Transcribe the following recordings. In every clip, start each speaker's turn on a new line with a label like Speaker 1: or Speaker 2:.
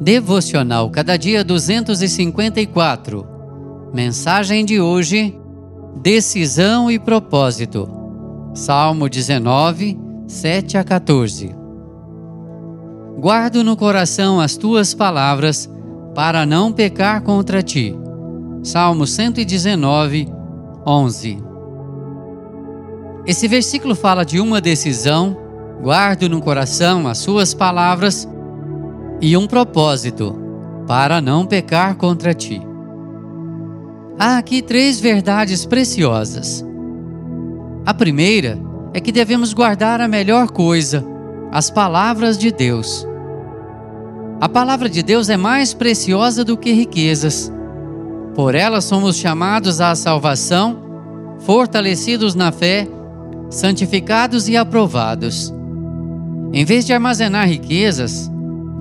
Speaker 1: Devocional Cada Dia 254. Mensagem de hoje: Decisão e propósito. Salmo 19, 7 a 14. Guardo no coração as tuas palavras para não pecar contra ti. Salmo 119, 11. Esse versículo fala de uma decisão, guardo no coração as suas palavras e um propósito, para não pecar contra ti. Há aqui três verdades preciosas. A primeira é que devemos guardar a melhor coisa, as palavras de Deus. A palavra de Deus é mais preciosa do que riquezas. Por ela somos chamados à salvação, fortalecidos na fé, santificados e aprovados. Em vez de armazenar riquezas,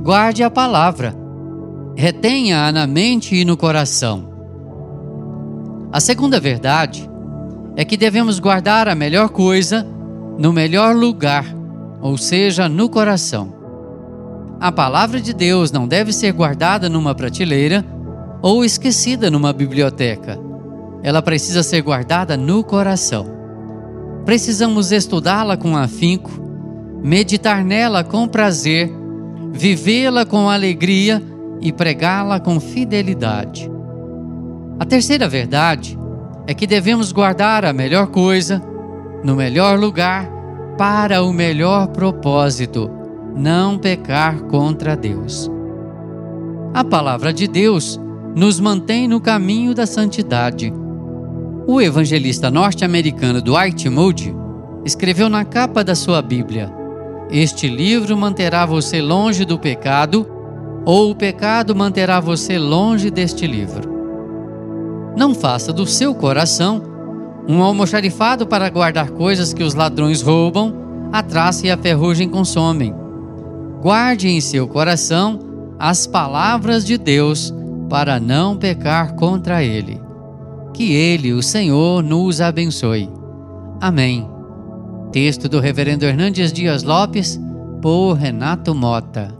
Speaker 1: guarde a palavra. Retenha-a na mente e no coração. A segunda verdade é que devemos guardar a melhor coisa no melhor lugar, ou seja, no coração. A palavra de Deus não deve ser guardada numa prateleira ou esquecida numa biblioteca. Ela precisa ser guardada no coração. Precisamos estudá-la com afinco, meditar nela com prazer vivê-la com alegria e pregá-la com fidelidade. A terceira verdade é que devemos guardar a melhor coisa, no melhor lugar, para o melhor propósito, não pecar contra Deus. A palavra de Deus nos mantém no caminho da santidade. O evangelista norte-americano Dwight Moody escreveu na capa da sua Bíblia: este livro manterá você longe do pecado, ou o pecado manterá você longe deste livro. Não faça do seu coração um almoxarifado para guardar coisas que os ladrões roubam, a traça e a ferrugem consomem. Guarde em seu coração as palavras de Deus para não pecar contra ele. Que ele, o Senhor, nos abençoe. Amém. Texto do Reverendo Hernandes Dias Lopes, por Renato Mota.